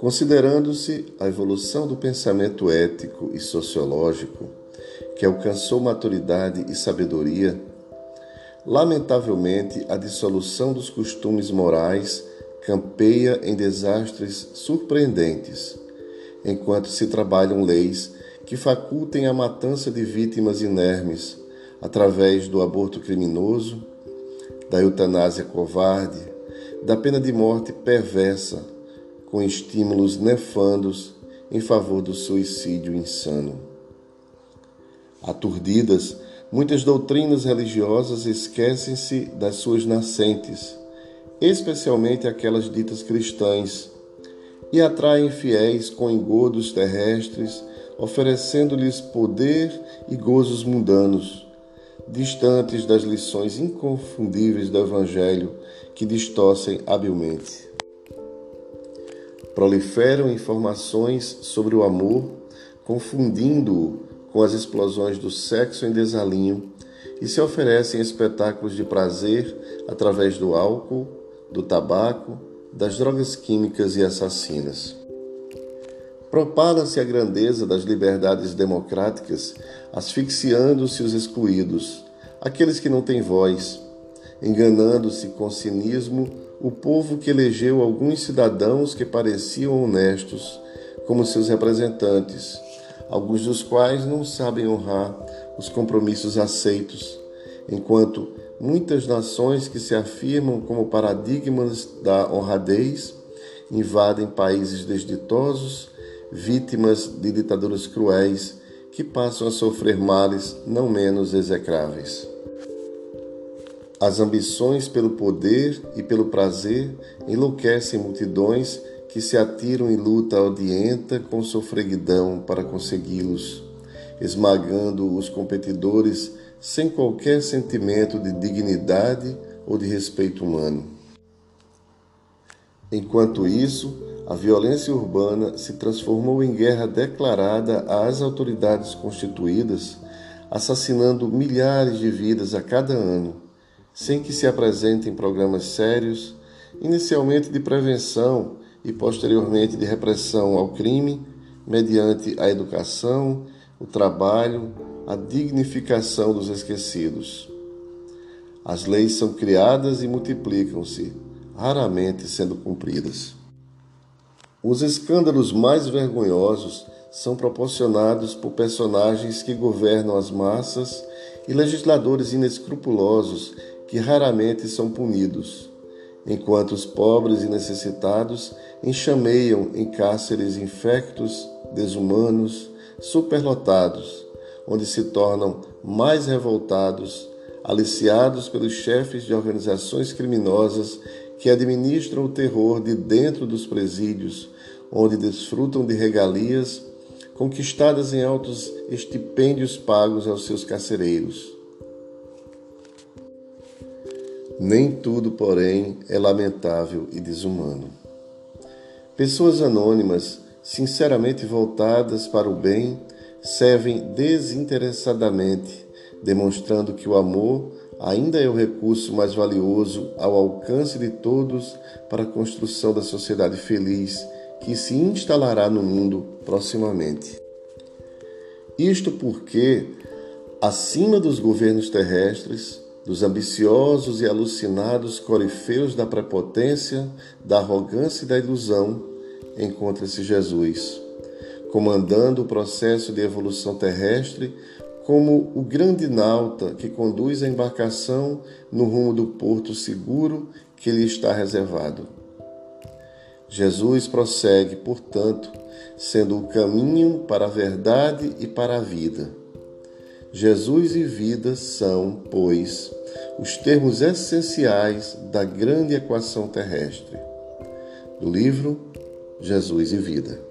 Considerando-se a evolução do pensamento ético e sociológico, que alcançou maturidade e sabedoria, lamentavelmente a dissolução dos costumes morais campeia em desastres surpreendentes, enquanto se trabalham leis que facultem a matança de vítimas inermes através do aborto criminoso, da eutanásia covarde, da pena de morte perversa com estímulos nefandos em favor do suicídio insano. Aturdidas, muitas doutrinas religiosas esquecem-se das suas nascentes, especialmente aquelas ditas cristãs, e atraem fiéis com engodos terrestres, oferecendo-lhes poder e gozos mundanos, distantes das lições inconfundíveis do Evangelho que distorcem habilmente proliferam informações sobre o amor, confundindo-o com as explosões do sexo em desalinho e se oferecem espetáculos de prazer através do álcool, do tabaco, das drogas químicas e assassinas. Propala-se a grandeza das liberdades democráticas, asfixiando-se os excluídos, aqueles que não têm voz, enganando-se com cinismo o povo que elegeu alguns cidadãos que pareciam honestos como seus representantes, alguns dos quais não sabem honrar os compromissos aceitos, enquanto muitas nações que se afirmam como paradigmas da honradez invadem países desditosos, vítimas de ditaduras cruéis que passam a sofrer males não menos execráveis. As ambições pelo poder e pelo prazer enlouquecem multidões que se atiram em luta odienta com sofreguidão para consegui-los, esmagando os competidores sem qualquer sentimento de dignidade ou de respeito humano. Enquanto isso, a violência urbana se transformou em guerra declarada às autoridades constituídas, assassinando milhares de vidas a cada ano sem que se apresentem programas sérios, inicialmente de prevenção e posteriormente de repressão ao crime, mediante a educação, o trabalho, a dignificação dos esquecidos. As leis são criadas e multiplicam-se, raramente sendo cumpridas. Os escândalos mais vergonhosos são proporcionados por personagens que governam as massas e legisladores inescrupulosos que raramente são punidos, enquanto os pobres e necessitados enxameiam em cárceres infectos, desumanos, superlotados, onde se tornam mais revoltados, aliciados pelos chefes de organizações criminosas que administram o terror de dentro dos presídios, onde desfrutam de regalias conquistadas em altos estipêndios pagos aos seus carcereiros. Nem tudo, porém, é lamentável e desumano. Pessoas anônimas, sinceramente voltadas para o bem, servem desinteressadamente, demonstrando que o amor ainda é o recurso mais valioso ao alcance de todos para a construção da sociedade feliz que se instalará no mundo proximamente. Isto porque, acima dos governos terrestres, dos ambiciosos e alucinados corifeus da prepotência, da arrogância e da ilusão, encontra-se Jesus, comandando o processo de evolução terrestre como o grande nauta que conduz a embarcação no rumo do porto seguro que lhe está reservado. Jesus prossegue, portanto, sendo o caminho para a verdade e para a vida Jesus e vida são, pois, os termos essenciais da grande equação terrestre. Do livro Jesus e Vida.